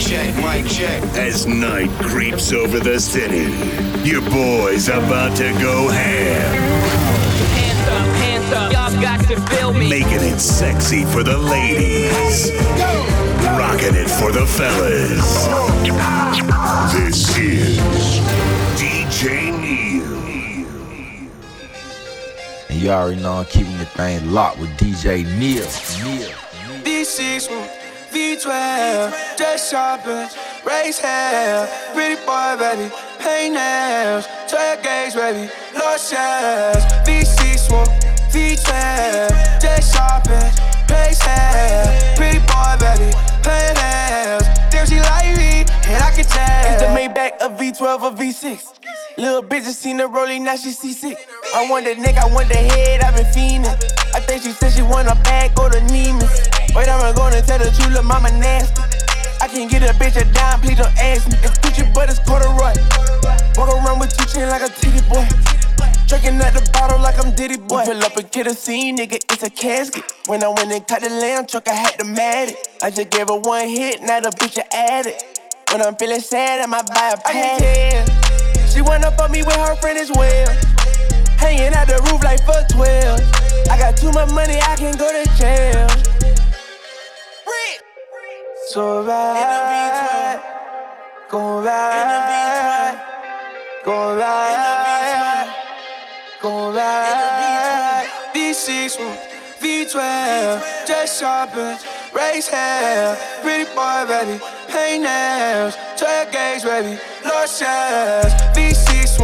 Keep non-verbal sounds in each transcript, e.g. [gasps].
check, mic check. As night creeps over the city, your boy's about to go ham. Hands up, hands up, y'all got to feel me. Making it sexy for the ladies. Rocking it for the fellas. This is DJ Neil. And you already know I'm keeping the thing locked with DJ Neil. Neil. V6 V12, just shopping, race hair, pretty boy, baby, paint nails, 12 gauge, baby, shells. V6 V12, just shopping, race hair, pretty boy, baby, paint nails. Damn, she like me, and I can tell. It's the Maybach of V12 or V6. Little bitch just seen the rolling, now she see sick. I want the neck, I want the head, i been fiending. I think she said she want a bag, go to Neiman's. Wait, I'm gonna tell the truth, little mama nasty. I can't get a bitch a dime, please don't ask me. It's Gucci, but it's corduroy. Walk around with two chain like a titty boy. Drinking at the bottle like I'm Diddy boy. Pull up and get a scene, nigga, it's a casket. When I went and cut the lamb truck, I had to mat it. I just gave her one hit, now the bitch a addict. When I'm feeling sad, I might buy a pad. She went up on me with her friend as well. Hanging out the roof like fuck 12. I got too much money, I can go to jail. So ride, go ride, go ride, go ride. V6, V12, just shopping, race hair, pretty boy, baby, paint nails, 12 gauge, baby, lost shells. V6,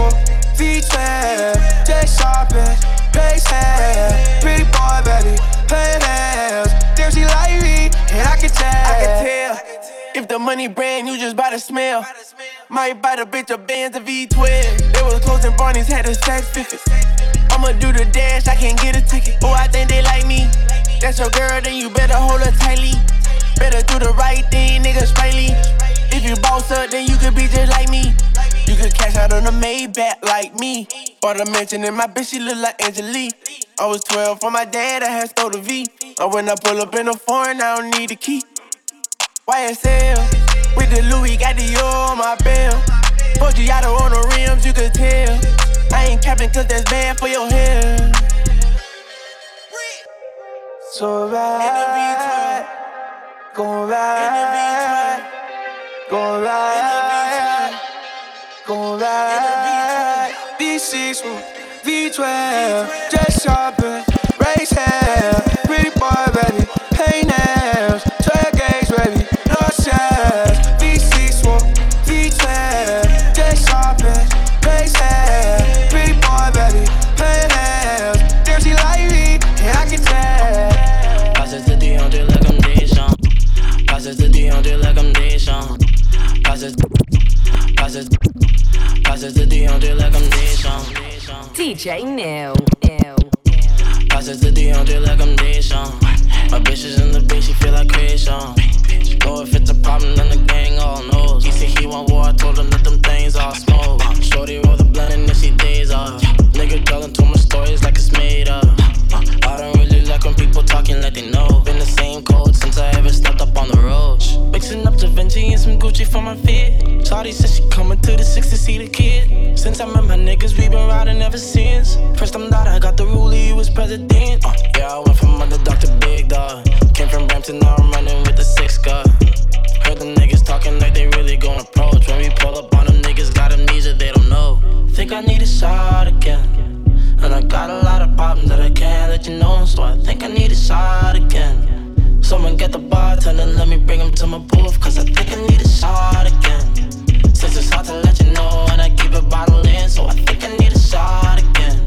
V12, just shopping, race hair, pretty boy, baby, paint nails. Damn, she like me, and I can tell. I can tell. If the money brand, you just buy the smell. Might buy the bitch a Benz a V12. They was closing Barney's, had a sex 50. I'ma do the dash, I can't get a ticket. Oh, I think they like me. That's your girl, then you better hold her tightly. Better do the right thing, nigga, sprightly. If you boss up, then you could be just like me. You could cash out on a Maybach like me. Bought a mansion and my bitch, she look like Angelique. I was 12 for my dad, I had stole the V. Or when I pull up in a foreign, I don't need a key. YSL, with the Louis, got the O on my belt. Forgiato on the rims, you could tell. I ain't capping cause that's bad for your hair. So ride, go ride, go ride, go ride. V6, V12, just shopping, race hair, passes, passes to DeAndre like I'm Deshaun. DJ Neil. Passes to DeAndre like I'm Deshaun. My bitch is in the bitch, she feel like creation. Know if it's a problem, then the gang all knows. He said he want war, I told him that them things all smoke. Shorty roll the blunt and then she days off. Nigga telling too much stories like it's made up. I don't really like when people talking like they know. Been the same code since I ever stepped up on the road. Mixing some Gucci for my feet. Shawty said she coming to the six to see the kid. Since I met my niggas, we been riding ever since. First time that I got the ruler, he was president. Uh, yeah, I went from underdog to big dog. Came from Brampton, now I'm running with the six gun. Heard the niggas talking like they really gon' approach. When we pull up on them niggas, got amnesia, they don't know. Think I need a shot again. And I got a lot of problems that I can't let you know. So I think I need a shot again. Someone get the bartender, let me bring him to my booth. Cause I think I need a shot again. Since it's hard to let you know, and I keep it bottled in. So I think I need a shot again.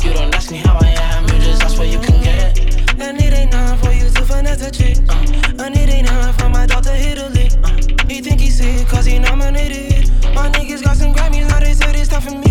You don't ask me how I am, you just ask what you can get. And it ain't nothing for you to finesse a chick. Uh, and it ain't nothing for my daughter to hit a lick. Uh, he think he sick cause he nominated. My niggas got some Grammys, now they say this stuff for me.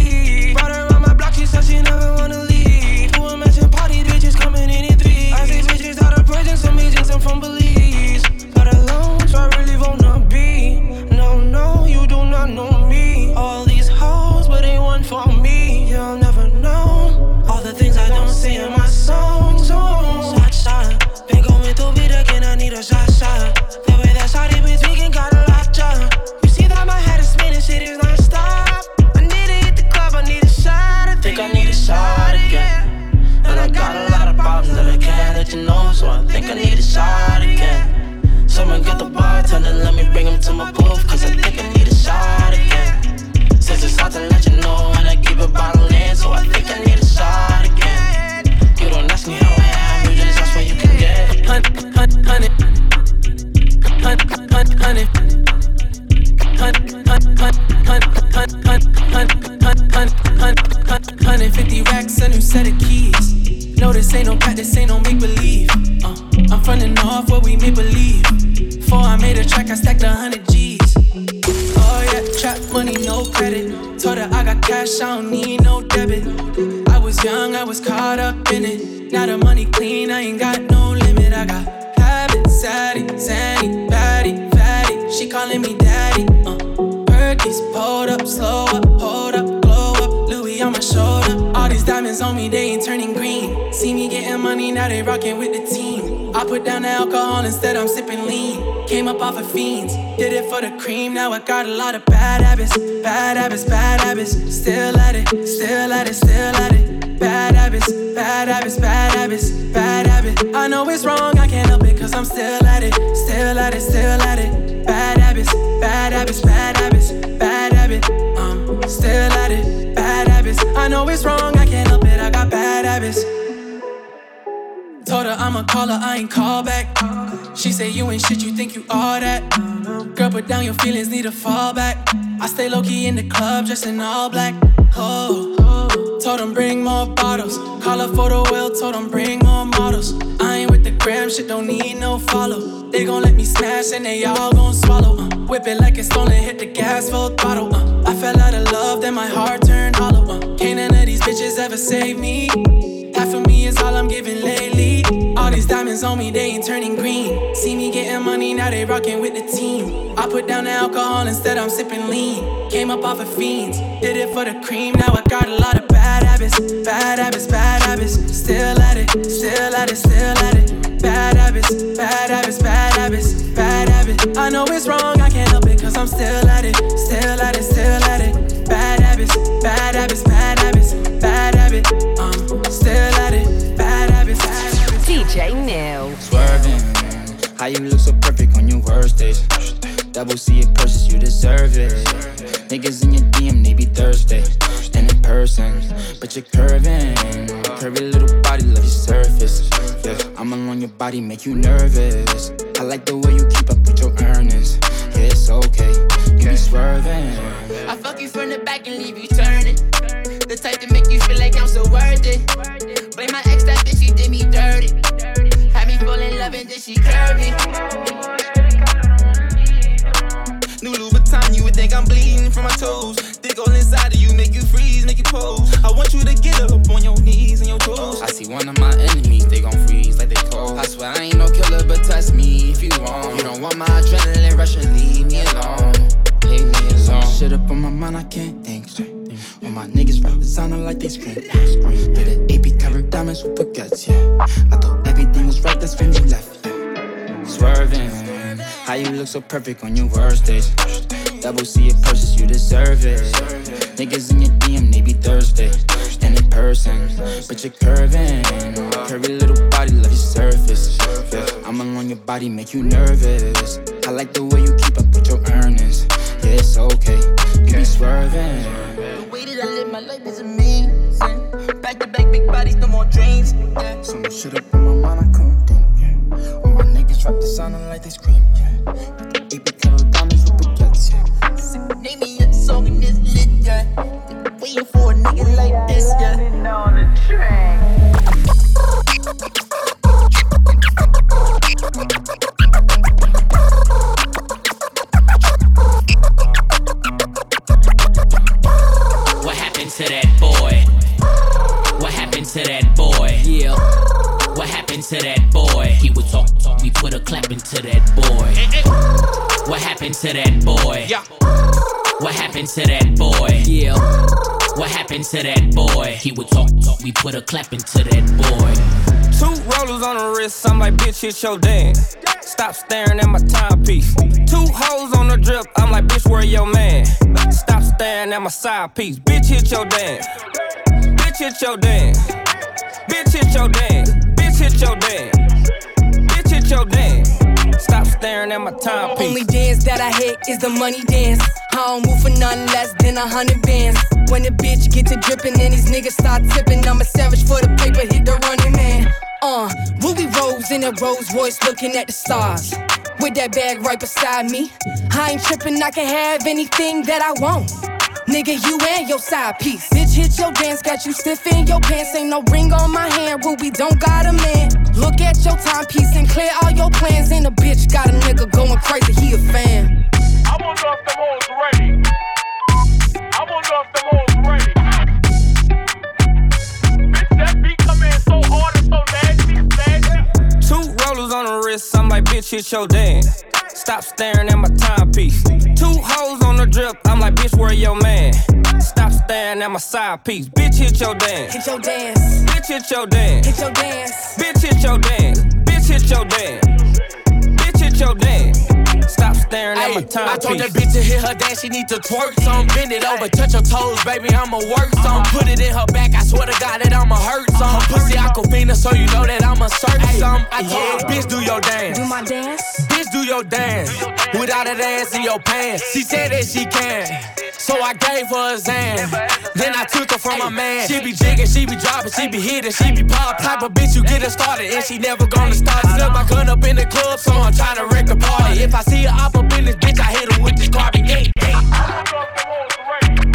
To my booth, cause I think I need a shot again. Since it's hard to let you know when I keep a bottle in, so I think I need a shot again. You don't ask me how I am, you just ask what you can get. Honey, honey, honey, honey, racks, a new set of keys. No, this ain't no practice, ain't no make believe. Uh, I'm frontin' off what we make believe. Before I made a track, I stacked a hundred G's. Oh yeah, trap money, no credit. Told her I got cash, I don't need no debit. I was young, I was caught up in it. Now the money clean, I ain't got no limit. I got habits, saddy, zanny, batty, fatty. She calling me daddy. Uh, Perkies, pulled up, slow up, hold up, glow up. Louis on my shoulder. All these diamonds on me, they ain't turning green. See me getting money, now they rockin' with the team. I put down the alcohol instead, I'm sipping lean. Came up off of fiends, did it for the cream. Now I got a lot of bad habits, bad habits, bad habits. Still at it, still at it, still at it. Bad habits, bad habits, bad habits, bad habit. I know it's wrong, I can't help it, cause I'm still at it, still at it, still at it. Bad habits, bad habits, bad habits, bad habit. I'm still at it, bad habits. I know it's wrong, her I'ma call her, I ain't call back. She say you ain't shit, you think you all that. Girl, put down your feelings, need a fall back. I stay low key in the club, dressed in all black. Oh, told them bring more bottles. Call her for the well, told them bring more models. I ain't with the gram, shit don't need no follow. They gon' let me smash and they all gon' swallow. Uh, whip it like it's stolen, hit the gas full throttle. Uh, I fell out of love, then my heart turned hollow. Uh, can't none of these bitches ever save me. Of me is all I'm giving lately. All these diamonds on me, they ain't turning green. See me getting money, now they rockin' with the team. I put down the alcohol, instead I'm sipping lean. Came up off of fiends, did it for the cream. Now I got a lot of bad habits, bad habits, bad habits. Still at it, still at it, still at it. Bad habits, bad habits, bad habits, bad habit. I know it's wrong, I can't help it, cause I'm still at it, still at it, still how you look so perfect on your worst days. Double C it purchase, you deserve it. Niggas in your DM, they be thirsty. And in person, but you're curving. Curvy little body, love your surface. Yeah, I'm along your body, make you nervous. I like the way you keep up with your earnings. Yeah, it's okay, you be swerving. I fuck you from the back and leave you turning. The type to make you feel like I'm so worth it. Blame my ex, that bitch, she did me dirty. Had me fall in love and then she curved me. New Louboutin, you would think I'm bleeding from my toes. Dig all inside of you, make you freeze, make you pose. I want you to get up on your knees and your toes. I see one of my enemies, they gon' freeze like they cold. I swear I ain't no killer, but test me if you want. You don't want my adrenaline rushing, leave me alone. Leave me alone. Shit up on my mind, I can't think straight. All my niggas rap designer like they scream. Did an AP covered diamonds with baguettes, yeah. I thought everything was right, that's when you left. Swerving, how you look so perfect on your worst days. Double C it purchase, you deserve it. Niggas in your DM, they be thirsty. And in person, but you're curving. Curvy little body, love your surface. Yeah, I'm along your body, make you nervous. I like the way you it's okay, you be swerving. The way that I live my life is amazing. Back to back, big bodies, no more dreams. Yeah. So much shit up on my mind, I couldn't think. Yeah. All my niggas rap the sound like they scream. Yeah. AP color diamonds with baguettes. Yeah. Name me a song in this lit, yeah. Waiting for a nigga like this, yeah. What happened to that boy? Yeah. What happened to that boy? Yeah. What happened to that boy? He would talk, talk, we put a clap into that boy. Two rollers on the wrist, I'm like, bitch, hit your dance. Stop staring at my timepiece. Two hoes on the drip, I'm like, bitch, where your man? Stop staring at my side piece. Bitch, hit your dance. Bitch, hit your dance. Bitch, hit your dance. Bitch, hit your dance. Bitch, hit your dance. Stop staring at my timepiece. Only dance that I hit is the money dance. I don't move for nothing less than a hundred bands. When the bitch get to dripping and these niggas start tipping, I'm a savage for the paper, hit the running man. Uh, Ruby Rose in a Rolls Royce looking at the stars. With that bag right beside me. I ain't tripping, I can have anything that I want. Nigga, you and your side piece. Bitch, hit your dance, got you stiff in your pants. Ain't no ring on my hand, Ruby don't got a man. Look at your timepiece and clear all your plans. And a bitch got a nigga going crazy, he a fan. I wonder if them hoes ready. I wonder if them hoes ready. Bitch, that beat come in so hard and so nasty, nasty. Two rollers on the wrist, I'm like, bitch, hit your dance. Stop staring at my timepiece. Two hoes on the drip, I'm like, bitch, where your man? Stop staring at my side piece. Bitch, hit your dance. Hit your dance, Bitch, hit your dance. hit your dance. Bitch, hit your dance. Bitch, hit your dance. Bitch, hit your dance. Stop staring at my I told that bitch to hit her dance, she need to twerk some. Bend it over, touch her toes, baby, I'ma work some. Put it in her back, I swear to God that I'ma hurt some. Her pussy aquafina, so you know that I'ma search some. I told her, bitch, do your dance. Do my dance? Bitch, do your dance. Without that ass in your pants. She said that she can. So I gave her a Zan. Then I took her from my man. She be jigging, she be dropping, she be hitting, she be pop. Type of bitch you get her started and she never gonna stop. Slip my gun up in the club, so I'm trying to wreck the party. If I see her up up in this bitch, I hit her with this carbon gate. I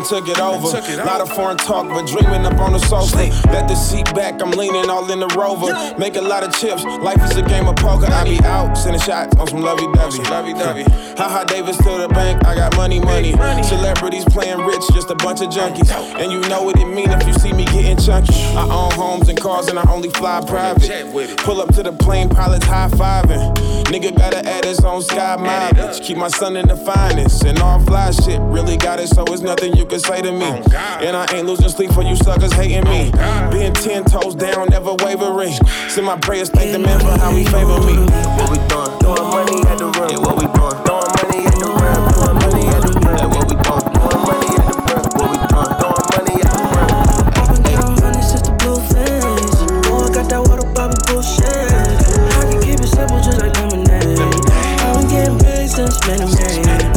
then took it over. A lot of foreign talk, but dreaming up on the sofa. Let the seat back, I'm leaning all in the rover. Make a lot of chips, life is a game of poker. I be out, sending shots on some lovey dovey. Lovey dovey. Haha, Davis to the bank, I got money, money. Celebrities playing rich, just a bunch of junkies. And you know what it mean if you see me getting chunky. I own homes and cars, and I only fly private. Pull up to the plane, pilots high fiving. Nigga gotta add his own sky mileage. Keep my son in the finest. And all fly shit really got it, so it's nothing you can say to me. Oh, and I ain't losing sleep for you suckers hating me. Oh, Being ten toes down, never wavering. Send my prayers, thank the man for how he favor me. What we doing? Throwing money at the rim. Yeah, what we doing? Throwing money at the rim. Throwing money at the rim. Hey, what we doing? Throwing money at the rim. What we doing? Throwing money at the rim. I've been counting honey since the blue face. Boy, I got that water Bobby bullshit. I can keep it simple just like lemonade. I've been getting paid since minute Getting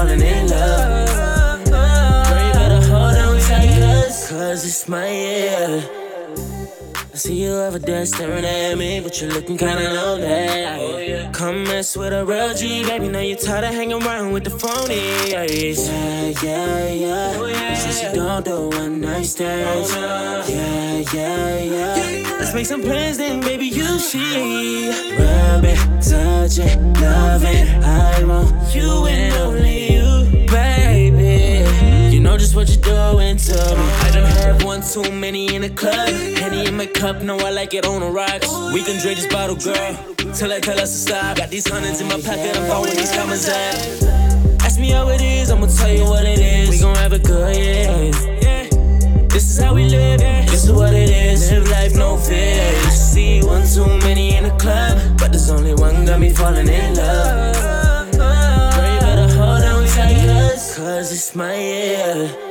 falling in love. Girl, you better hold on tight, cause, cause it's my year. See you over there staring at me, but you're looking kinda lonely. Come mess with a real G, baby. Now you're tired of hanging around with the phonies. Yeah, yeah, yeah. Since you don't do one night stands. Yeah, yeah, yeah. Let's make some plans then, baby. You see. Rub it, touch it, love it. I want you and only you, just what you're doing to me. I done had one too many in the club. Henny in my cup, know I like it on the rocks. We can drink this bottle, girl. Till I tell us to stop. Got these hundreds in my pocket, I'm following these comments at. Ask me how it is, I'ma tell you what it is. We gon' have a good, yeah. This is how we live, this is what it is. Live life, no fear. You see one too many in the club, but there's only one got me falling in love. Cause, it's my year.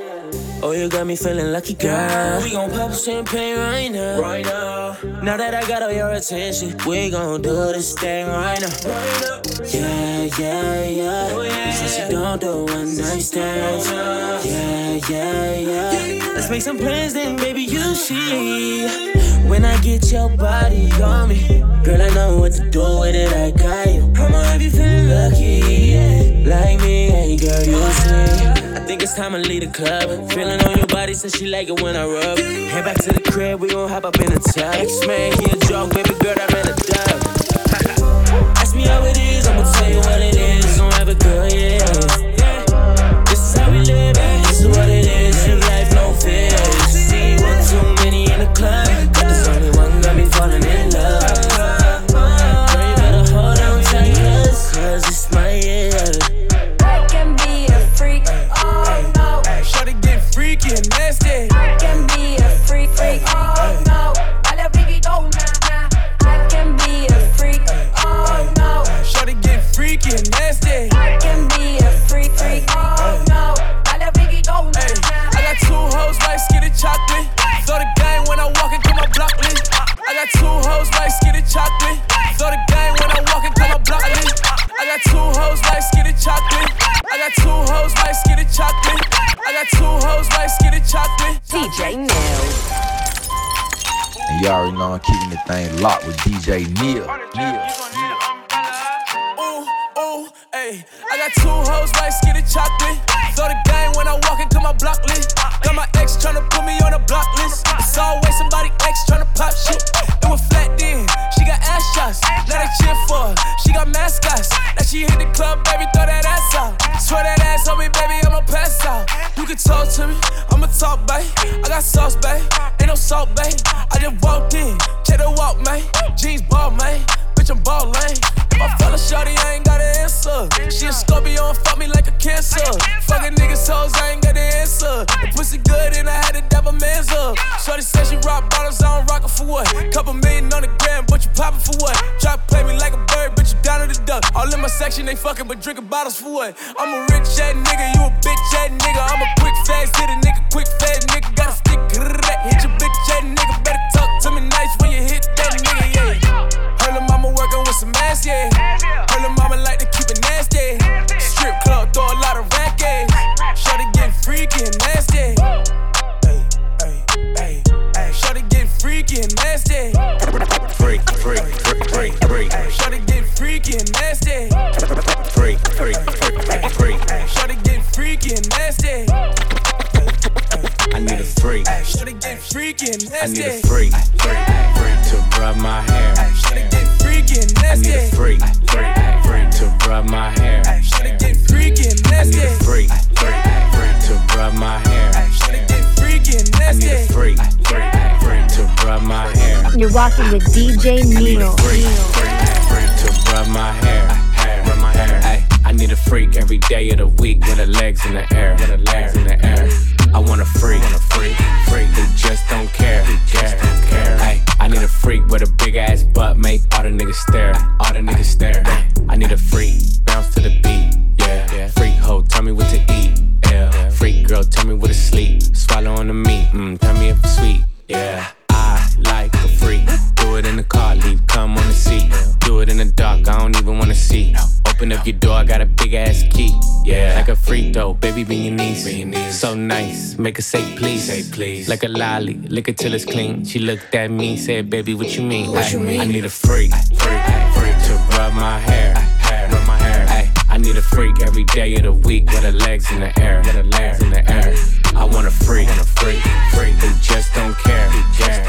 Oh, you got me feeling lucky, girl. We gon' pop champagne right now. Right now. Now that I got all your attention, we gon' do this thing right now. Right now. Yeah, yeah, yeah. Oh, yeah. Since you don't do one night stands. Oh, yeah, yeah, yeah. Let's make some plans then, baby, you see. When I get your body on me, girl, I know what to do with it. I got you. I'ma have you feeling lucky, yeah. Like me, hey girl, you see. Think it's time to leave the club. Feeling on your body, says she like it when I rub. Head back to the crib, we gon' hop up in the tub. X-Man, he a joke, baby girl, I'm in a dub. [laughs] Ask me how it is, I'ma tell you what it is. Gon' have a good, yeah. You already know I'm keeping the thing locked with DJ Neil. Neil. Ayy. I got two hoes like skinny chocolate. Throw the game when I walk into my block list. Got my ex tryna put me on a block list. It's always somebody ex tryna pop shit. It was flat then. She got ass shots. Now they cheer for her. She got mascots. Now she hit the club, baby, throw that ass out. Swear that ass on me, baby, can talk to me, I'ma talk, babe. I got sauce, babe. Ain't no salt, babe. I just walked in, check the walk, man. Jeans ball, man. Bitch, I'm ballin'. If I shorty, I ain't got an answer. She a Scorpio and fuck me like a cancer. Fucking niggas hoes, I ain't got the answer. The pussy good and I had to dab a man's up. Shorty said she rock bottles, I don't rock her for what? Couple million on the gram, but you poppin' for what? Try to play me like a bird, but you down to the duck. All in my section, they fucking, but drinking bottles for what? I'm a rich ass nigga, you a bitch ass nigga. I'm a quick fast hit a nigga, quick fast nigga. Got a stick, hit your bitch ass nigga. Better talk to me nice some ass, yeah. Her little mama like to keep it nasty. Strip club, throw a lot of racket. Shorty get freaky and nasty. Ay, ay, ay, ay. Shorty get freaky and nasty. Freak, freak, freak, freak, freak. Shorty get freaky and nasty. Freak, freak, freak, freak, freak. Shorty get freaky and nasty. I need a freak. Shorty get freaky and I need a freak, freak, freak to rub my hair. Shorty get freaky and I need a nasty. freak, freak, freak to rub my hair. Shorty get freaky and I need a nasty. freak, freak, freak to rub my hair. Shorty get freaky and I need a nasty. freak, freak, freak to rub my hair. You're rocking with DJ I need a Neil. freak, freak, freak to rub my hair, hair, rub my hair. I need a freak every day of the week with her legs in the air, with her legs in the air. I want a freak, want a freak, freak just don't care, don't care. Ay, I need a freak with a big ass butt, make all the niggas stare, all the niggas stare. I need a freak, bounce to the beat, yeah. yeah. Freak hoe, tell me what to eat, yeah. Freak girl, tell me what to sleep, swallow on the meat, mm, tell me if it's sweet, yeah. Baby, be your niece. So nice, make her say please. Say please. Like a lolly, lick it till it's clean. She looked at me, said, baby, what you mean? What you mean? I need a freak, freak, freak to rub my hair, hair, rub my hair. I need a freak every day of the week with her legs in the air, with her legs in the air. I want a freak, want a freak, freak who just don't care, who just don't care. Ay,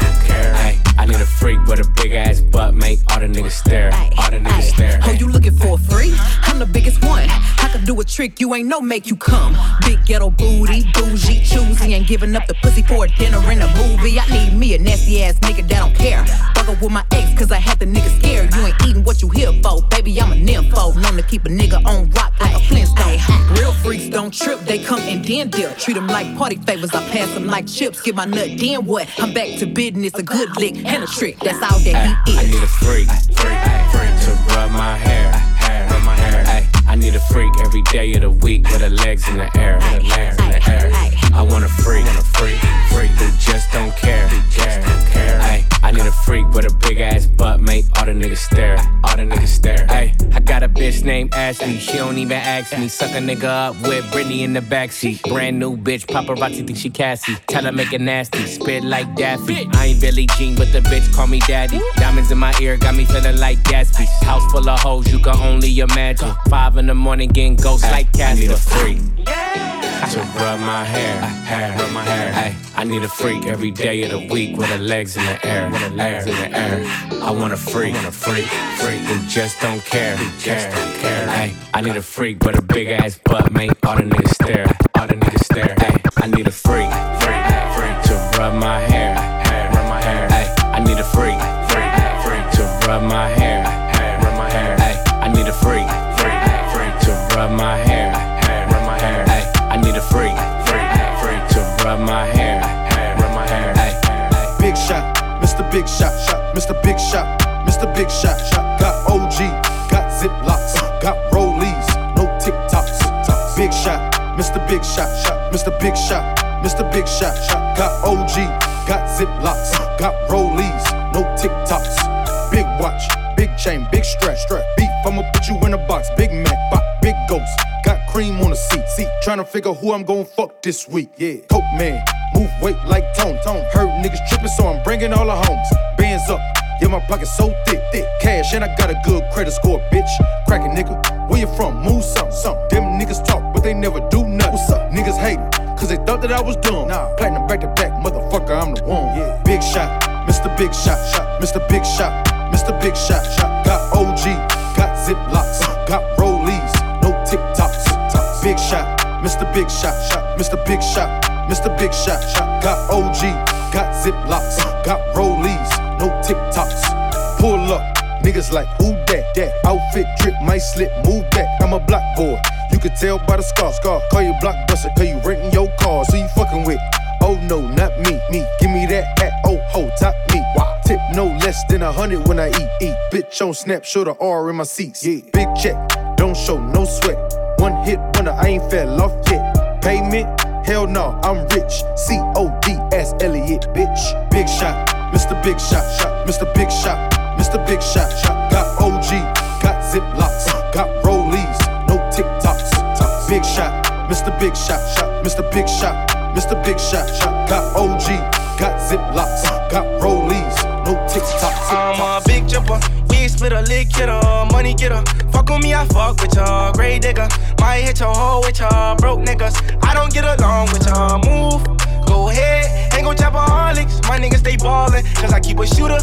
I need a freak with a big ass butt, make all the niggas stare, all the niggas stare. Oh, you looking for a free? I'm the biggest one. I could do a trick you ain't no make you come. Big ghetto booty, bougie, choosy, ain't giving up the pussy for a dinner and a movie. I need me a nasty ass nigga that don't care. Up with my ex, cause I had the nigga scared. You ain't eating what you here for, baby. I'm a nympho. Known to keep a nigga on rock like a Flintstone. Real freaks don't trip, they come and then dip. Treat them like party favors, I pass them like chips. Get my nut, then what? I'm back to business, a good lick and a trick. That's all that he I need a freak, freak, freak to rub my hair, my hair. I need a freak every day of the week with her legs in the air, with her legs in the air. I want a freak, freak, freak who just don't care. Ay, I need a freak with a big ass butt, make all the niggas stare. All the niggas stare. Ay, I got a bitch named Ashley, she don't even ask me. Suck a nigga up with Britney in the backseat. Brand new bitch, paparazzi think she Cassie. Tell her make it nasty, spit like Daffy. I ain't Billie Jean, but the bitch call me daddy. Diamonds in my ear got me feeling like Gatsby. House full of hoes, you can only imagine. Five in the morning getting ghosts like Cassie. I need a freak to rub my hair, hair, rub my hair. Ay, I need a freak every day of the week with her legs in the air, with her legs in the air. I want a freak, want a freak, freak who just don't care, who just don't care. Ay, I need a freak with a big ass butt, make all the niggas stare, all the niggas stare. Ay, I need a freak shot, shot, Mr. Big shot, Mr. Big shot, shot. Got OG, got Ziplocs, got Rollies, no TikToks. Big shot, Mr. Big shot, shot, Mr. Big shot, Mr. Big shot, shot. Got OG, got Ziplocs, got Rollies, no TikToks. Big watch, big chain, big strap, strap. Beef, I'ma put you in a box. Big Mac, bop, big ghost. Got cream on the seat, seat. Tryna figure who I'm gon' fuck this week. Yeah, Coke man, move weight like Tone, Tone. Heard niggas trippin', so I'm bringing all the homes. Bands up, yeah, my pocket's so thick, thick. Cash, and I got a good credit score, bitch. Crack a nigga, where you from? Move something, something. Them niggas talk, but they never do nothing. What's up? Niggas hate it, cause they thought that I was dumb. Nah, platinum back to back, motherfucker, I'm the one. Yeah. Big shot, Mr. Big shot, shot, Mr. Big shot, Mr. Big shot, shot. Got OG, got Ziplocs, got Rollies, no TikToks. Big shot, Mr. Big shot, shot, Mr. Big shot, Mr. Big shot, shot. Got OG, got Ziplocs, got Rollies, no TikToks. Pull up, niggas like who that? That outfit drip, might slip, move back. I'm a block boy. You can tell by the scar, scar. Call you blockbuster, cause you renting your car, so you fucking with. Oh no, not me, me. Give me that hat, oh ho, top me. Wow. Tip no less than a hundred when I eat, eat. Bitch on snap, show the R in my seats. Yeah. Big check, don't show no sweat. One hit wonder, I ain't fell off yet. Payment, hell no, I'm rich. C O D S Elliot, bitch. Big shot, Mr. Big shot, shot, Mr. Big shot, Mr. Big shot, shot. Got OG, got Ziplocs, got Rollies, no TikToks. Big shot, Mr. Big shot, shot, Mr. Big shot, Mr. Big shot, shot. Got OG, got Ziplocs, got Rollies, no TikToks. I'm a big jumper. Split a lick hitter, money getter. Fuck with me, I fuck with y'all. Grey digger. Might hit your hoe with y'all. Broke niggas. I don't get along with y'all. Move. Go ahead. Ain't gon' chop holics. My niggas stay ballin'. Cause I keep a shooter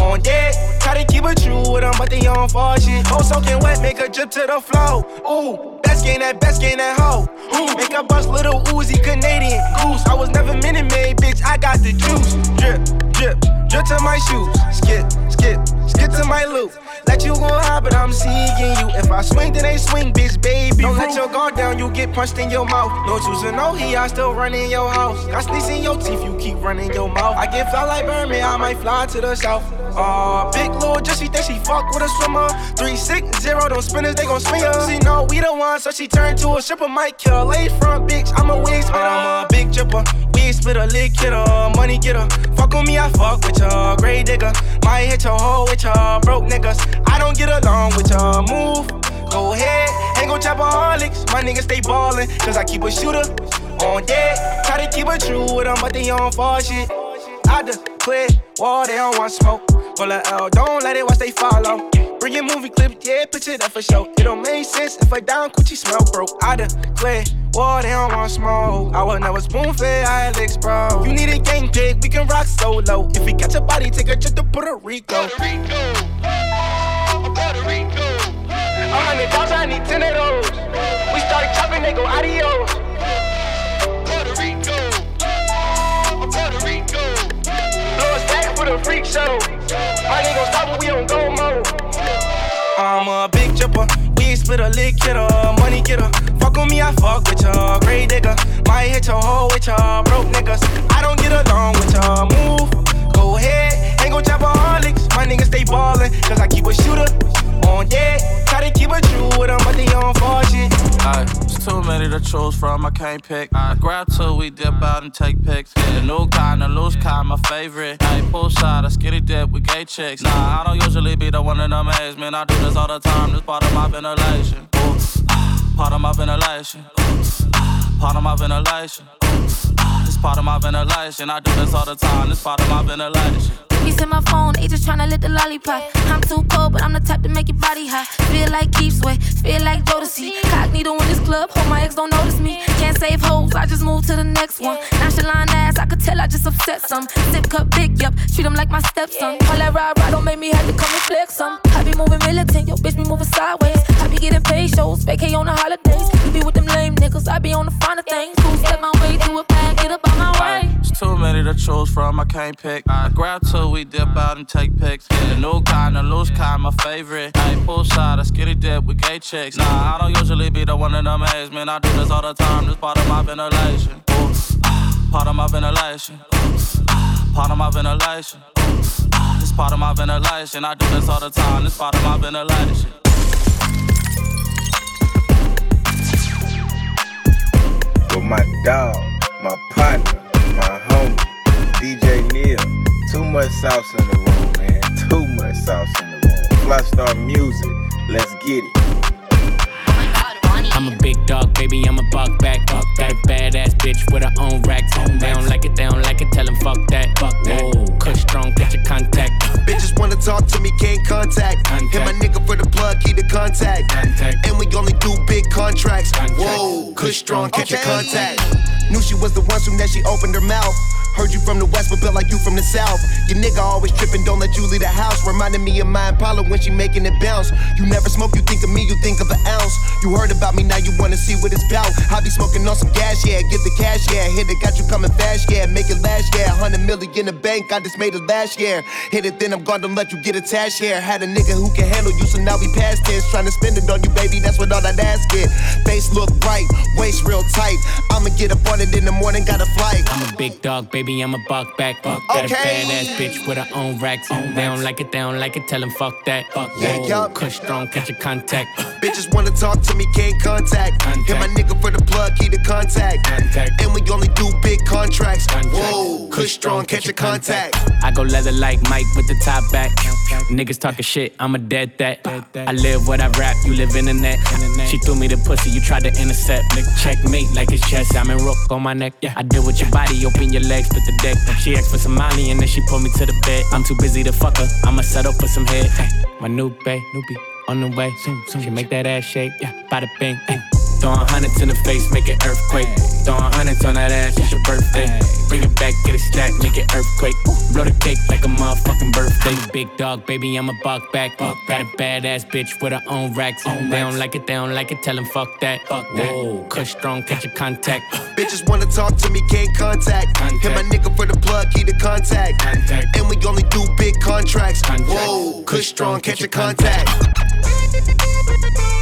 on deck. Try to keep it true with them, but they on fall shit. Hoe soaking wet, make a drip to the flow. Ooh, best game that, best game that hoe. Ooh, make a bust little Uzi Canadian goose. I was never minute made, bitch. I got the juice. Drip, drip, drip to my shoes. Skip, skip, skip to my loop. Let you go high, but I'm seeing you. If I swing, then they swing, bitch, baby. Don't let your guard down, you get punched in your mouth. No choosing, no he, I still run in your house. Got sneaks in your teeth, you keep running your mouth. I get fly like Birdman, I might fly to the south. Aw, big lil' just she think she fuck with a swimmer. Three six zero, those spinners they gon' swing her. She know we the one, so she turn to a stripper. Might kill late front bitch. I'm a wig but I'm a big chipper. We split a lick hitter, money get getter. Fuck with me, I fuck with y'all. Grey digger, might hit your hoe with y'all. Broke niggas, I don't get along with y'all. Move. Go ahead, ain't gon' chop holics. My niggas stay ballin', cause I keep a shooter on deck. Try to keep it true with them, but they on fall shit. I just clear wall, they don't want smoke. Full of L, don't let it watch they follow. Bring your movie clip, yeah, picture that for show. It don't make sense if I down coochie smell broke. I done clear wall, they don't want smoke. I was never spoon fed, I had licks, bro. You need a gang pick, we can rock solo. If we catch a body, take a trip to Puerto Rico. Puerto Rico, Puerto Rico. A hundred dollars, I need ten of those. We started chopping, they go adios. Us the freak show. My nigga stop when we on go mode. I'm a big chopper. We ain't split a lick hitter, money getter. Fuck with me, I fuck with y'all. Grey digger. Might hit your hoe with y'all. Broke niggas. I don't get along with y'all. Move. Go ahead. Ain't gon' chop a holics. My niggas stay ballin'. Cause I keep a shooter on deck. Try to keep a true with them, but they on fall shit. Too many to choose from, I can't pick. I grab two, we dip out and take pics. The new kind, the loose kind, my favorite. Hey, poolside, a skinny dip with gay chicks. Nah, I don't usually be the one in the maze, man. I do this all the time, this part of my ventilation. Ooh, ah, part of my ventilation. Ah, part of my ventilation. This part of my ventilation. I do this all the time, this part of my ventilation. He's in my phone, he just tryna lit the lollipop. I'm too cold, but I'm the type to make your body hot. Feel like Keith Sweat, feel like Jodeci. Cognito in this club, hope my ex don't notice me. Can't save hoes, I just move to the next one. Nonchalant ass, I could tell I just upset some. Sip cup big, yup, treat him like my stepson. All that ride, ride don't make me have to come and flex some. I be moving militant, yo bitch be moving sideways. I be getting paid shows, vacay on the holidays. You be with them lame niggas, I be on the finer things. Two step my way to a bag, get up on my way. It's too many to choose from, I can't pick. I grab two, we dip out and take pics. The new kind, the loose kind, my favorite. Hey, poolside, a skinny dip with gay chicks. Nah, I don't usually be the one in the maze, man. I do this all the time, this part of my ventilation. Ooh, [sighs] part of my ventilation. [sighs] Part of my ventilation. [sighs] This part of my ventilation. I do this all the time, this part of my ventilation. With my dog, my partner, my homie, DJ Neil. Too much sauce in the room, man. Too much sauce in the room. Fly Star Music. Let's get it. I'm a big dog, baby, I'm a buck back. Buck that badass bitch with her own racks. They don't like it, they don't like it, tell them fuck that. Fuck that. Whoa, Kush strong, get your contact. Bitches wanna talk to me, can't contact. Hit my nigga for the plug, keep the contact. And we only do big contracts. Whoa, Kush strong, catch your contact. Knew she was the one soon that she opened her mouth. Heard you from the west, but built like you from the south. Your nigga always tripping, don't let you leave the house. Reminding me of my Impala when she making it bounce. You never smoke, you think of me, you think of an ounce. You heard about me, now you wanna see what it's about. I be smoking on some gas, yeah. Get the cash, yeah. Hit it, got you coming fast, yeah. Make it last, yeah. 100 million in the bank, I just made it last year. Hit it, then I'm gone, don't let you get attached here. Had a nigga who can handle you, so now we past tense. Trying to spend it on you, baby, that's what all that ass get. Face look bright, waist real tight. I'ma get up on it in the morning, got a flight. I'm a big dog, baby, I'm a buck back. Buck Got a Okay. badass bitch with her own racks. They don't like it, they don't like it, tell them fuck that. Fuck Yeah, that. yup. Kush strong, catch your contact. Bitches wanna talk to me, can't contact. Hit my nigga for the plug, keep the contact. contact. And we only do big contracts. Whoa, Kush strong, catch your contact. I go leather like Mike with the top back. Niggas talking shit, I'm a dead that. I live what I rap, you live in the net. She threw me the pussy, you tried to intercept. Checkmate like it's chess. I'm in rook on my neck. I deal with your body, open your legs, the. She asked for some money and then she pulled me to the bed. I'm too busy to fuck her, I'ma settle for some head. My new bae, newbie, on the way. Soon, soon. She make that ass shake, yeah, bada bing. Throwing hundreds in the face, make it earthquake. Throwing hundreds on that ass, it's your birthday. Bring it back, get it stacked, make it earthquake. Blow the cake like a motherfucking birthday. Big dog, baby, I'm a buck back. Got a badass bitch with her own racks. They don't like it, they don't like it, tell them fuck that. Fuck that. Kush strong, catch your contact. [gasps] Bitches wanna talk to me, can't contact. Hit my nigga for the plug, keep the contact. contact. And we only do big contracts. Whoa, Kush strong, catch your contact. This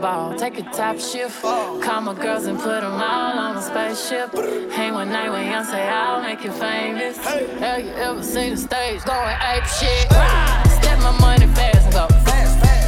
ball. Take a top shift. Call my girls and put them all on a spaceship. Hang one night with Beyonce, I'll make you famous. Have you ever seen the stage going ape shit? Step my money fast and go fast. Fast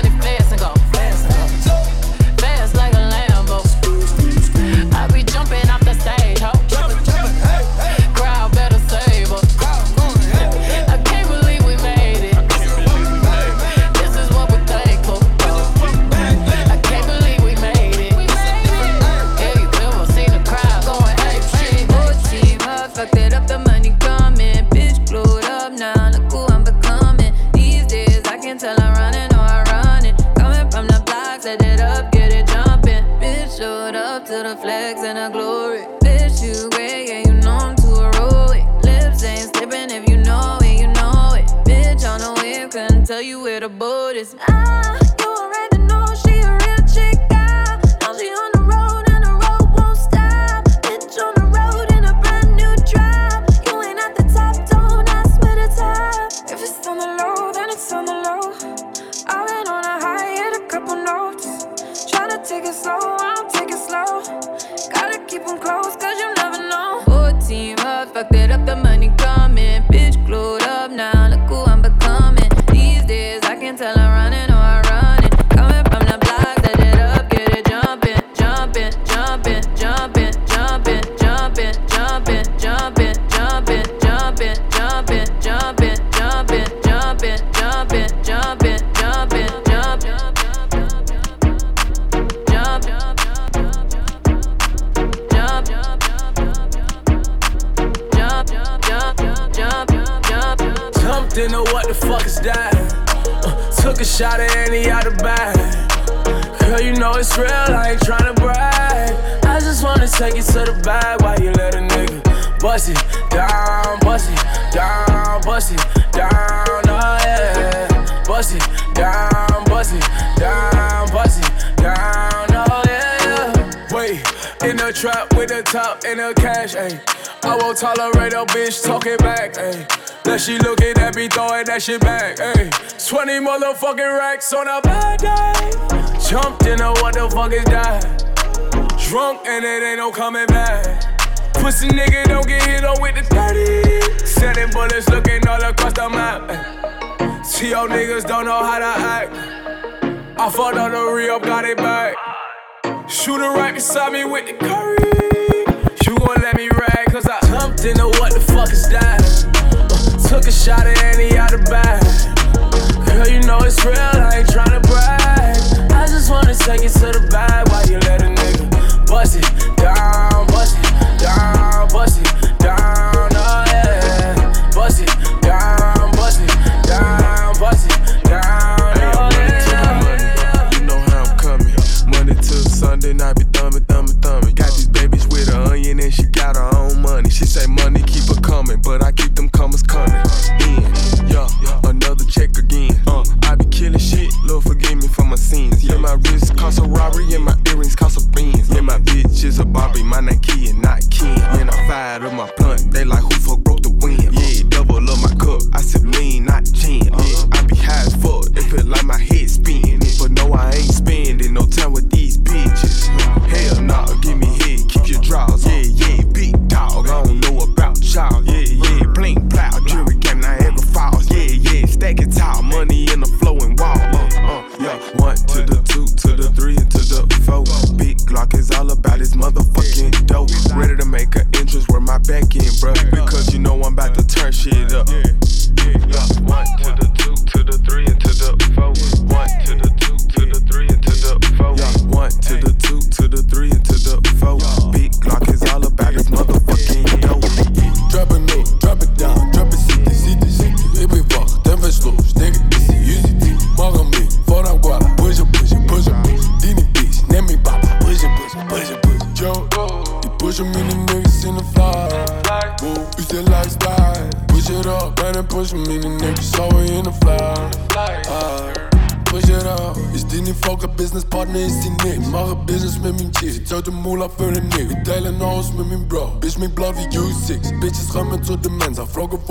down, bust it down, bust it down, oh yeah. Bust it down, bust it down, bust it down, oh yeah. Wait, in the trap with the top and the cash, ayy. I won't tolerate a bitch talking back, ayy. That she looking at me throwing that shit back, ayy. 20 motherfucking racks on a bad day. Jumped in a what the fuck is that? Drunk and it ain't no coming back. Pussy nigga don't get hit on with the 30. Sending bullets looking all across the map. See your niggas don't know how to act. I fucked on the re up, got it back. Shooter right beside me with the curry. You gon' let me rag, cause I jumped into what the fuck is that? Took a shot at Annie out the bag. Girl, you know it's real, I ain't tryna brag. I just wanna take it to the bag while you let a nigga bust it down, bust it down, bust it down, oh yeah. Bust it down, bust it down, bust it down, oh yeah. You know how I'm coming. Monday till Sunday night be thumbing, thumbing, thumbing. Got these babies with an onion and she got her own money. She say money keep her coming, but I keep them comers coming. Yeah, another check again. Uh, I be killing shit. Lord forgive me for my sins. Yeah, my wrist cost a robbery and my earrings cost a beans. Yeah, my bitch is a Barbie, my Nike and not Ken. And I fired up my blunt. They like who fuck broke the wind. Yeah, double up my cup. I sip lean, not gin. Yeah, I be high as fuck. It feel like my head spinning. But no, I ain't spending no time with these bitches. Hell nah, give me head, keep your draws. Yeah, yeah, big dog. I don't know about y'all. Yeah, yeah, blink stack it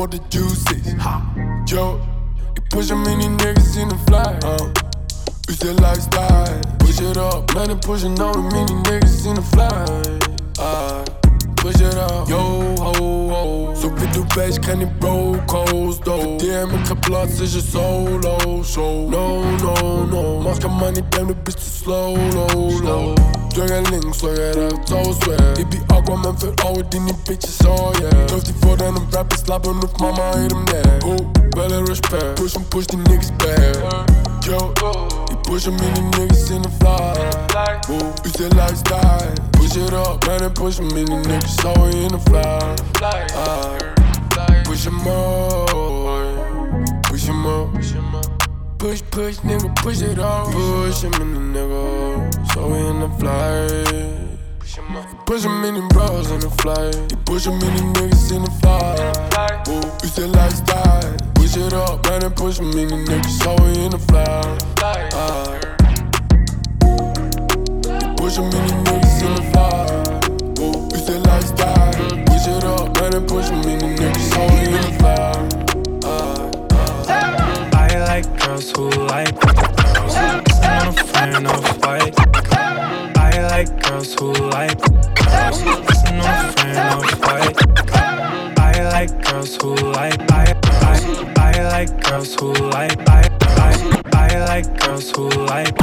I voor de juices. Ha, Joe, ik push hem in niggas in de fly. Uh. U say lifestyle, push it up, man, and pushing all the many niggas in the fly. Ah, push it up, yo ho ho. Zo wie du ik ken die broco's though. DM, ik heb plaats, is je solo show. No, no, no, mag je money, ben de bitch te slow, low, low. Druk links, zo je recht, zo zwaar. Ik be Aquaman, veel ouder die niet bitches, mama hit hem neer. Oh, wel een respect, push hem, push die niggas back. Yo, ik push hem in die niggas in the fly. Oh, u say lifestyle, push it up, man, and push hem in die niggas, so we in the fly. Ah, push him up, push him up. Push, push, nigga, push it up. Push him in the nigga, so we in the fly. Push him in the bros in the fly. Push him in the niggas in the fly. Oh, you say lifestyle. Push it up, man, and push in the niggas, so we in the fly. You push in the niggas in the fly. Oh, you say lifestyle. Push it up, man, and push in the niggas, so we in the fly. Ah. I like girls who like girls. I'm not a fan of fight. I like girls who like girls. Not a fan of fight. I like girls who like I I I like girls who like I I I like girls who like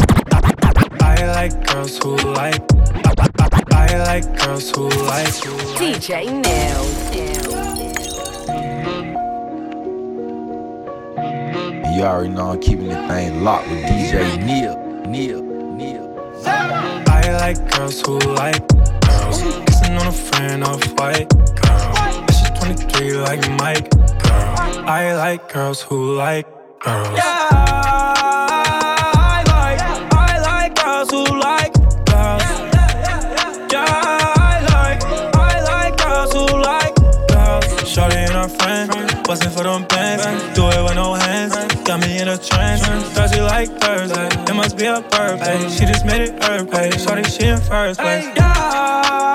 I like girls who like I like girls who like DJ Neil. You already know I'm keeping the thing locked with DJ Neil. Neil. Neil. I like girls who like girls. Kissing on a friend of white girl. She's 23 like Mike. Girl. I like girls who like girls. Yeah, I like, I like girls who like girls. Yeah, I like, I like girls who like girls. Shorty and her friend, bustin' for them pants. Do it with no hands, got me in a trance. Thursday like Thursday, it must be her birthday. She just made it earthquake. Shorty, she in first place. Yeah,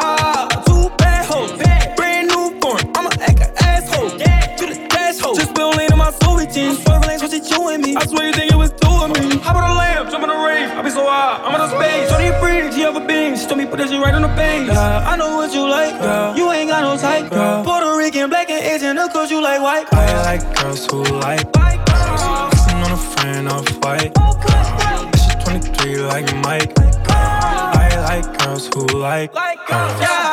me? I swear you think it was doing me. Hop on the lamp, jump on the rave. I be so high, I'm on a space. Shorty free, she have a beam. She told me put that shit right on the page. Yeah, I know what you like, girl. You ain't got no type, girl. Puerto Rican, black and Asian, of course you like white. Oh, girl. I like girls who like girls. Kissing on a friend of white. She's 23 like Mike. I like girls who like girls. Yeah,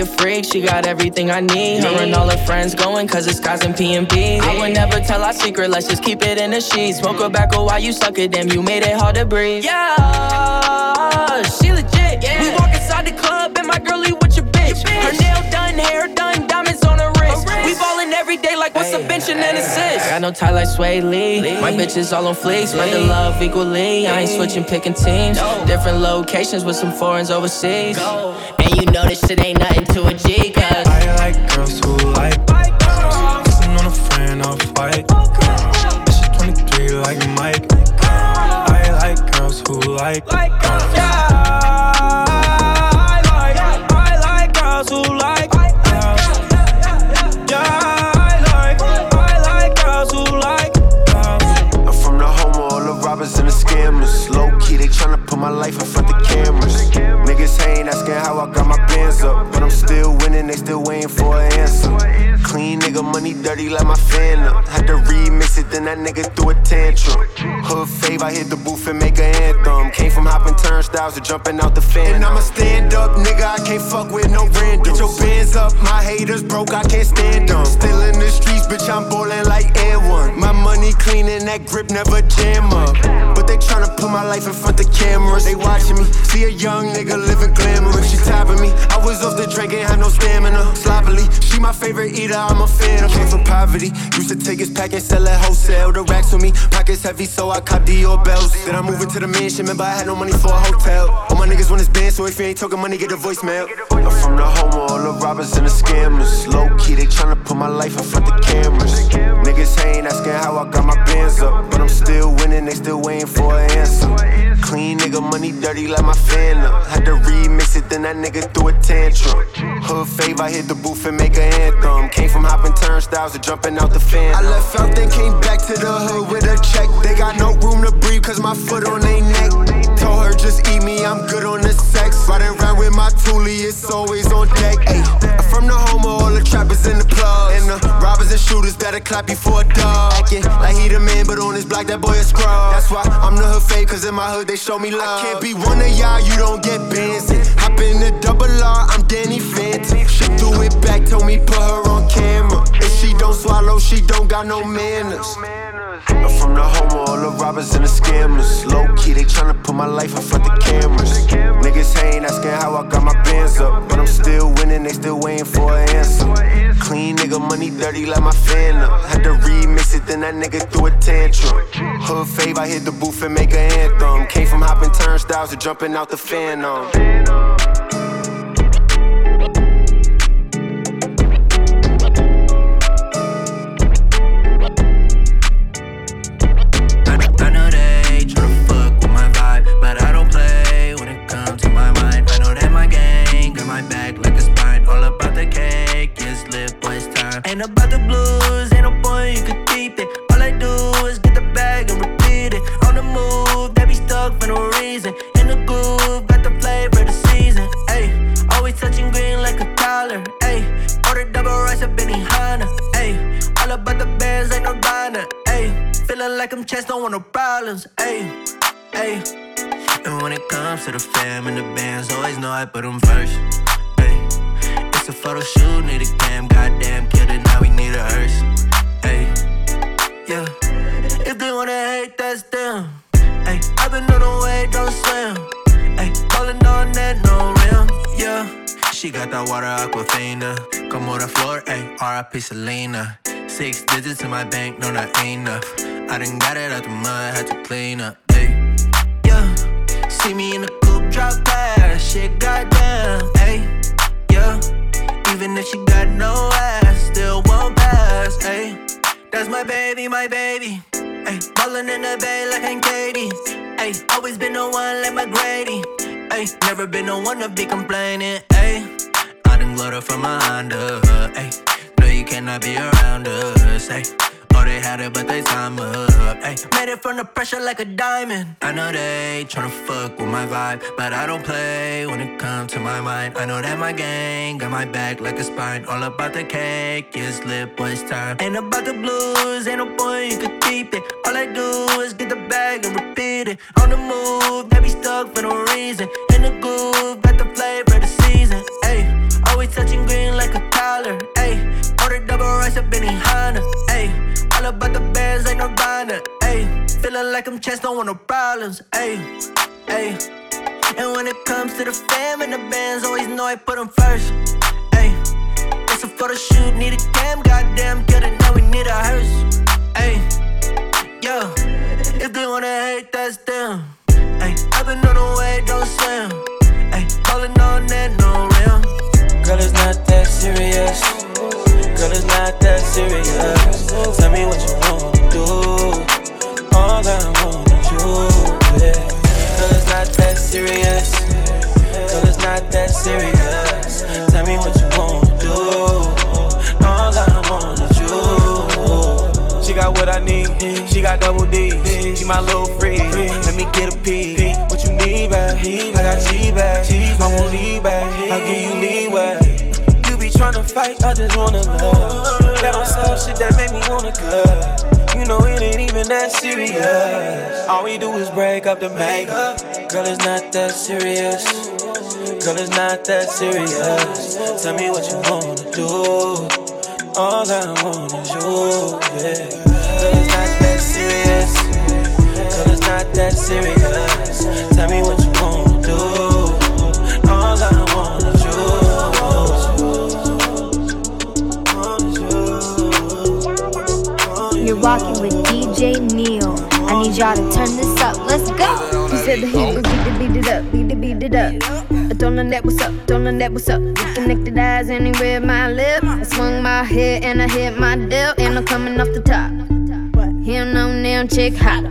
a freak, she got everything I need. Her and all her friends going, cause it's guys and P&B. I would never tell our secret, let's just keep it in the sheets. Smoke a back while you suck it, damn, you made it hard to breathe. Yeah, she legit. Like what's a bench and an assist. Got no tie like Swae Lee. My bitches all on fleek, spread the love equally. I ain't switching, picking teams. Different locations with some foreigns overseas. And you know this shit ain't nothing to a G, cause I like girls who like girls. Kissing on a friend of white girl. She's 23 like Mike. Girl. I like girls who like girls. Like, girls who Put my life in front the cameras. Niggas hate asking how I got my bands up. But I'm still winning, they still waiting for an answer. Clean nigga, money dirty like my fan up. Had to remix it, then that nigga threw a tantrum. Hood fave, I hit the booth and make an anthem. Came from hopping turnstiles to jumping out the fan. And I'm a stand up nigga, I can't fuck with no random. Get your bands up, my haters broke, I can't stand them. Still in the streets, bitch, I'm ballin' like Air One. My money clean and that grip never jam up. But they tryna put my life in front the camera. They watching me, see a young nigga living glamorous. She tapping me, I was off the drink, ain't had no stamina. Sloppily, she my favorite eater, I'm a fan of. Came from poverty, used to take his pack and sell it wholesale. The racks on me, pockets heavy, so I cop Dior bells. Then I moved into the mansion, remember I had no money for a hotel. All my niggas want his band, so if you ain't talking money, get a voicemail. I'm from the home of all the robbers and the scammers. Low key, they tryna put my life in front of cameras. Niggas ain't asking how I got my bands up, but I'm still winning, they still waiting for an answer. Clean nigga, money dirty like my fan up. Had to remix it, then that nigga threw a tantrum. Hood fave, I hit the booth and make an anthem. Came from hopping turnstiles to jumping out the fan. I left out, then came back to the hood with a check. They got no room to breathe, cause my foot on they neck. Told her just eat me, I'm good on the sex. Riding around with my toolie, it's always on deck. Ay, from the home of all the trappers in the plug. And the robbers and shooters that'll clap you for a dog. Acting like he the man, but on his block, that boy a scrub. That's why I'm the hood fake, cause in my hood they show me love. I can't be one of y'all, you don't get bands. Hop in the double R, I'm Danny Phantom. She threw it back, told me put her on camera. If she don't swallow, she don't got no manners. I'm from the home of all the robbers and the scammers. Low key, they tryna put my life in front of cameras. Niggas ain't asking how I got my bands up, but I'm still winning, they still waiting for an answer. Clean nigga, money dirty like my fan up. Had to remix it, then that nigga threw a tantrum. Hood fave, I hit the booth and make an anthem. Came from hopping turnstiles to jumping out the. I Ain't about the blues, ain't no point you could keep it. All I do is get the bag and repeat it. On the move, they be stuck for no reason. In the groove, got the flavor of the season. Ayy, always touching green like a collar. Ayy, order double rice up in Hana. Ayy, all about the bands, ain't no diner. Ayy, feeling like I'm chest, don't want no problems. Ayy, ayy. And when it comes to the fam and the bands, always know I put them first. A photo shoot, need a cam, goddamn, killed it, now we need a hearse. Hey, yeah. If they wanna hate, that's them. Hey, I've been on the way, don't swim. Ayy, calling on that, no rim, yeah. She got that water aquafina. Come on the floor, ayy, RIP Selena. Six digits in my bank, no, that ain't enough. I done got it out the mud, had to clean up, ayy. Yeah, see me in the coupe, drop past, shit, goddamn, ayy. Even if she got no ass, still won't pass, ayy. That's my baby, my baby. Ayy, ballin' in the bay like I'm Katie. Ayy, always been the one like my Grady. Ayy, never been the one to be complaining. Ayy, I done glowed up from my Honda. Ayy, no, you cannot be around us. They had it, but they time up. Ayy, made it from the pressure like a diamond. I know they tryna fuck with my vibe, but I don't play when it comes to my mind. I know that my gang got my back like a spine. All about the cake, yes, lip, waste time. Ain't about the blues, ain't no point you could keep it. All I do is get the bag and repeat it. On the move, they be stuck for no reason. In the groove, got the flavor of the season. Ayy, always touching green like a collar. Ayy, order double rice up in Hana. Ayy, all about the bands, ain't no diner. Ayy, feeling like I'm chest, don't want no problems. Ayy, ayy. And when it comes to the fam and the bands, always know I put them first. Ayy, it's a photo shoot, need a cam, goddamn, get it, now we need a hearse. Ayy, yo, if they wanna hate, that's them. Ayy, I've been on the way, don't swim. Ayy, calling on that, no rim. Girl, it's not that serious. Girl, it's not that serious. Tell me what you wanna do. All I wanna do, yeah. Girl, it's not that serious. Girl, it's not that serious. Tell me what you wanna do. All I wanna do. She got what I need. She got double D. She my little free. Let me get a peek. What you need, babe? I got G back. I won't leave back. I'll give you leeway. Tryna fight, I just wanna love. Got on some shit that make me wanna cut. You know it ain't even that serious. All we do is break up the makeup. Girl, it's not that serious. Girl, it's not that serious. Tell me what you wanna do. All I want is you, yeah. Girl, it's not that serious. Girl, it's not that serious. Tell me what you rocking with DJ Neil. I need y'all to turn this up. Let's go. He said the heat was beat it, beat it up, beat it, beat it up. I told him that what's up, told him that what's up. We connected eyes anywhere my lip. I swung my head and I hit my deal, and I'm coming off the top. Him no now check hotter.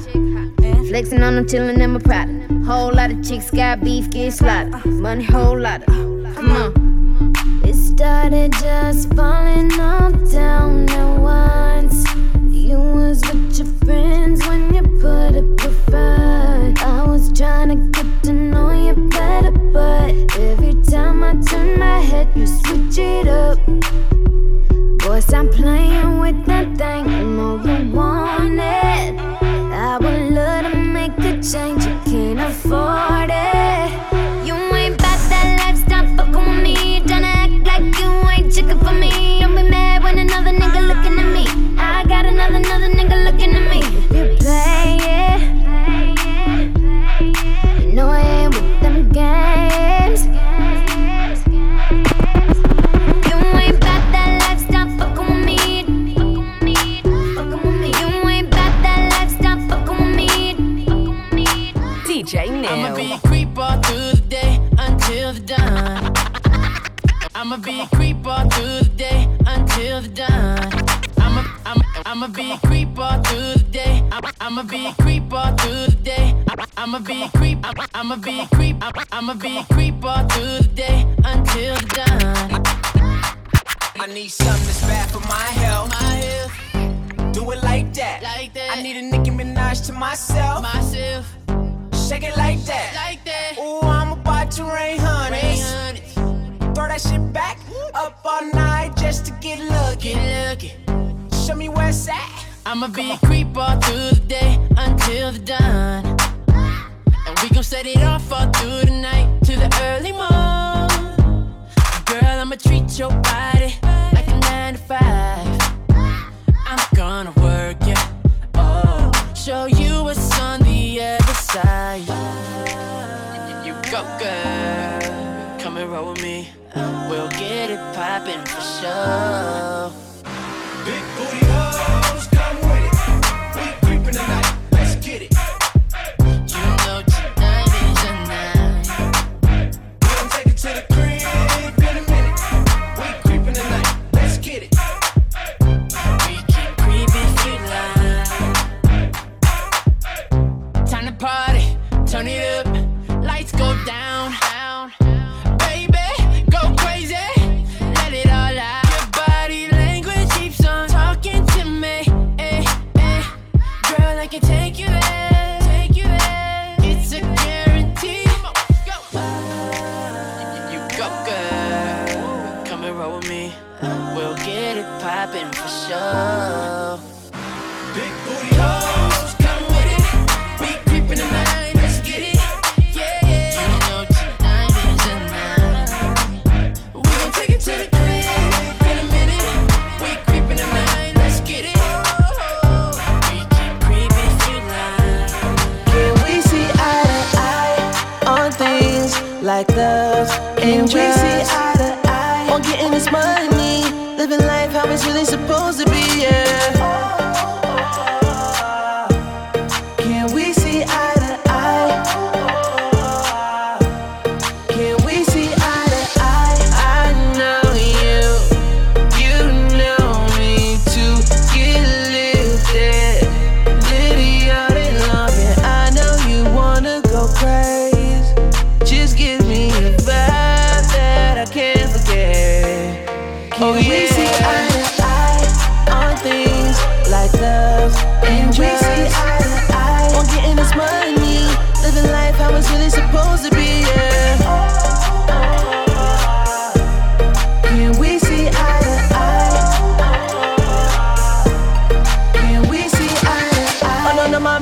Flexing on them, chillin' in my pride. Whole lot of chicks got beef, get slaughtered. Money, whole lot of. Come on. It started just falling all down at once. You was with your friends when you put up a fight. I was trying to get to know you better, but every time I turn my head, you switch it up. Boy, stop playing with that thing. You know you want it. I would love to make a change, I'ma, be a creep. I'ma, be a creep all through the day until the dawn. I need something that's bad for my health. My health, Do it like that. like that. I need a Nicki Minaj to myself. myself, Shake it like that. like that. Ooh, I'm about to rain Rain hundreds. hundreds, Throw that shit back up all night just to get lucky. get lucky. Show me where it's at. I'ma be a creep all through the day until the dawn. And we gon' set it off all through the night to the early morn. Girl, I'ma treat your body like a nine to five. I'm gonna work ya. Oh, show you what's on the other side. You go, girl. Come and roll with me. We'll get it poppin' for sure. Big booty hoes, come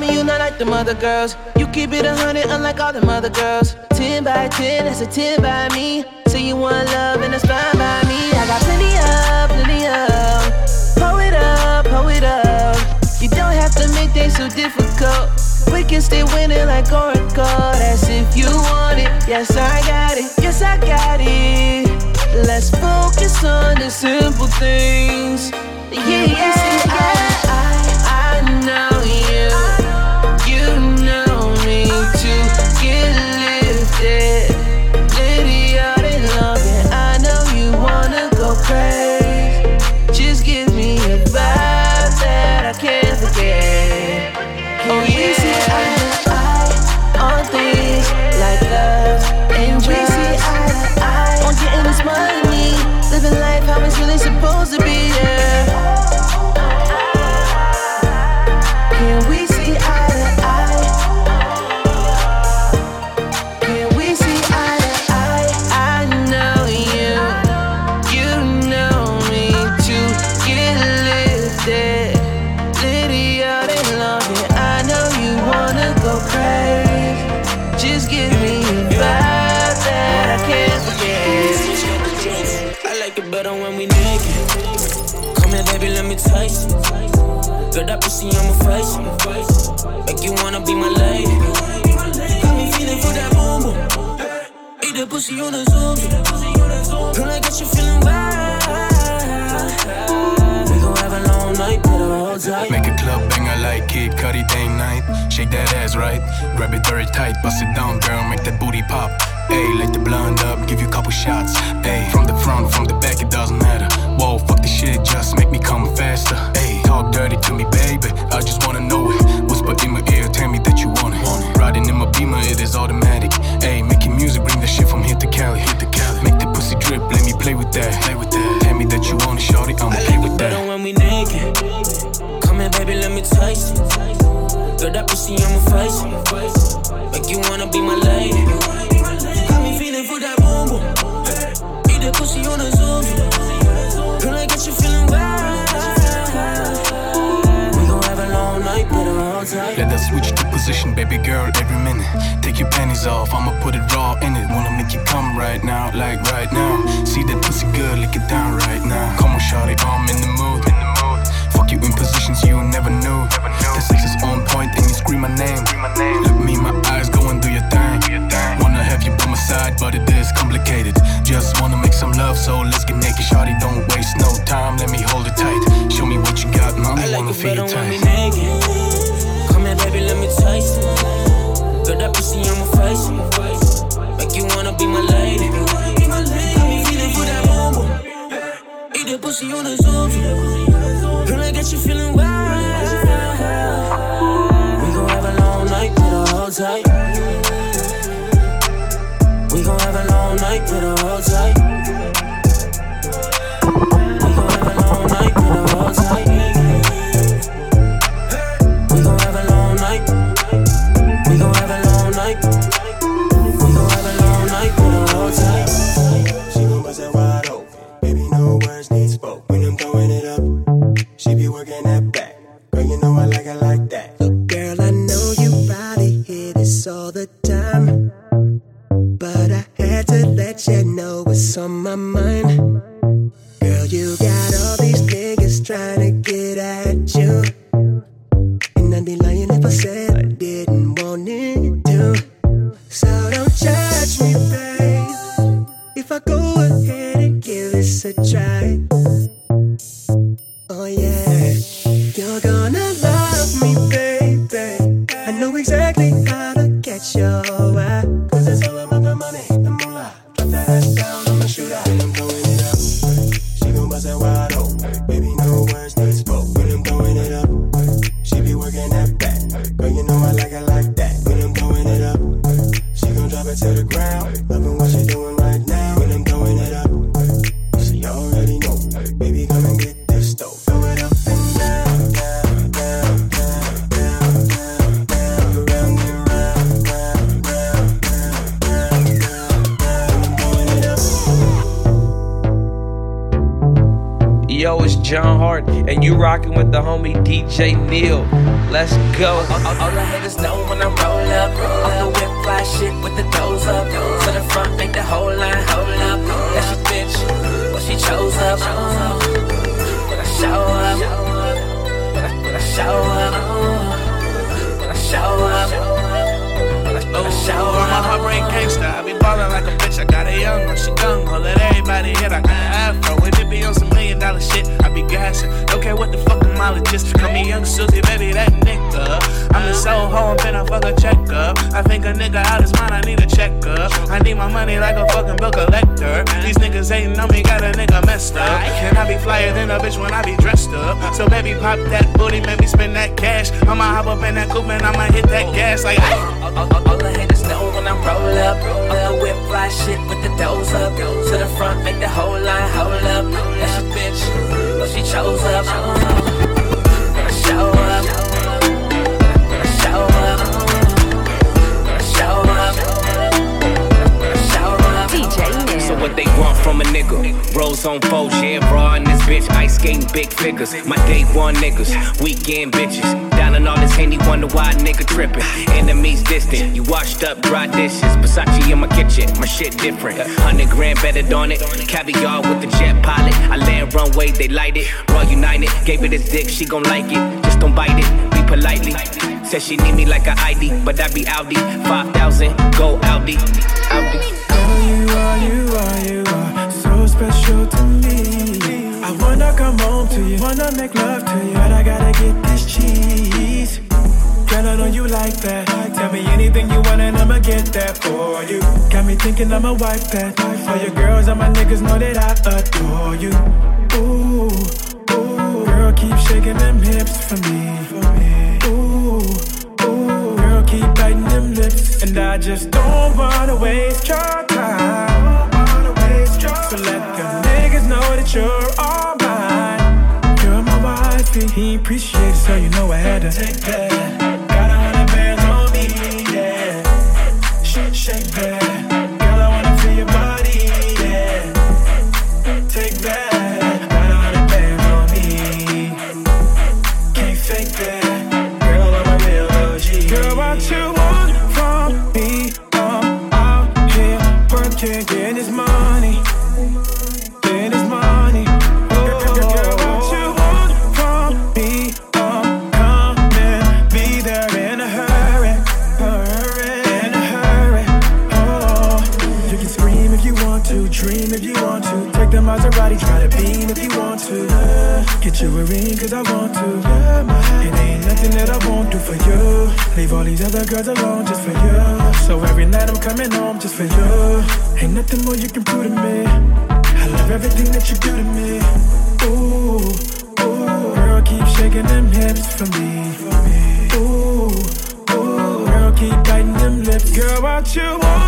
me, you not like them other girls. You keep it a hundred, unlike all them other girls. Ten by ten, that's a ten by me. Say you want love, and that's fine by me. I got plenty of, plenty of. Pull it up, pull it up. You don't have to make things so difficult. We can stay winning like Oracle. That's if you want it. Yes, I got it. Yes, I got it. Let's focus on the simple things. Yeah, yeah, I, I, I know Kid Cudi dame night. Shake that ass right, grab it very tight, bust it down, girl, make that booty pop. Ayy, light the blunt up, give you a couple shots. Ayy, from the front, from the back, it doesn't matter. Whoa, fuck this shit, just make me come faster. Ayy, talk dirty to me, baby. Pussy on my face. You wanna be my lady. Got me feeling for that boom boom. Eat pussy on zoom. Girl, I you feeling wild. Let us switch to position, baby girl, every minute. Take your panties off, I'ma put it raw in it. Wanna make you come right now, like right now. See that pussy good, lick it down right now. Come on, shawty, I'm in make so let's get naked, shawty. Don't waste no time, let me hold it tight. Show me what you got, mama. I like wanna it feel better your when we tight. naked. Come here, baby, let me taste it. Got that pussy on my face. Make you wanna be my lady. Got me feeling for that boom. Eat that pussy on the zoom. Girl, I got you feeling wild. We gon' have a long night, a hold tight. We gon' have a long night, a hold tight. She numbers a wide open. Maybe no words need spoke. When I'm going it up She be working that back. Up. I need my money like a fucking bill collector. These niggas hating on me, got a nigga messed up. Can I be flyer than a bitch when I be dressed up? So baby, pop that booty, maybe spend that cash. I'ma hop up in that coupe and I'ma hit that gas like. "Ay." All, all, all, all the haters know when I roll up. Off the whip, fly shit with the doors up. To the front, make the whole line hold up. That's your bitch, but she chose up. I show up, what they want from a nigga? Rose on foes, yeah, raw in this bitch. Ice skating big figures. My day one niggas, weekend bitches. Down in all this handy, wonder why nigga trippin'. Enemies distant, you washed up dry dishes. Versace in my kitchen, my shit different. Hundred grand betted on it. Caviar with the jet pilot. I land runway, they light it. Raw United, gave it his dick, she gon' like it. Just don't bite it, be politely. Said she need me like a ID, but I be Audi. 5,000, go Audi. Audi. Are, you are, you are so special to me. I wanna come home to you, wanna make love to you, but I gotta get this cheese. Girl, I know you like that. Tell me anything you want and I'ma get that for you. Got me thinking I'ma wipe that. All your girls and my niggas know that I adore you. Ooh, ooh, girl, keep shaking them hips for me. Keep biting them lips, and I just don't wanna waste your time. So let the niggas know that you're all mine. You're my wifey. He appreciate it, so you know I had to take that. Got a hundred bands on me, yeah. Shake, shake that. For you. Ain't nothing more you can prove to me. I love everything that you do to me. Ooh, ooh, girl, keep shaking them hips for me. Ooh, ooh, girl, keep biting them lips. Girl, what you want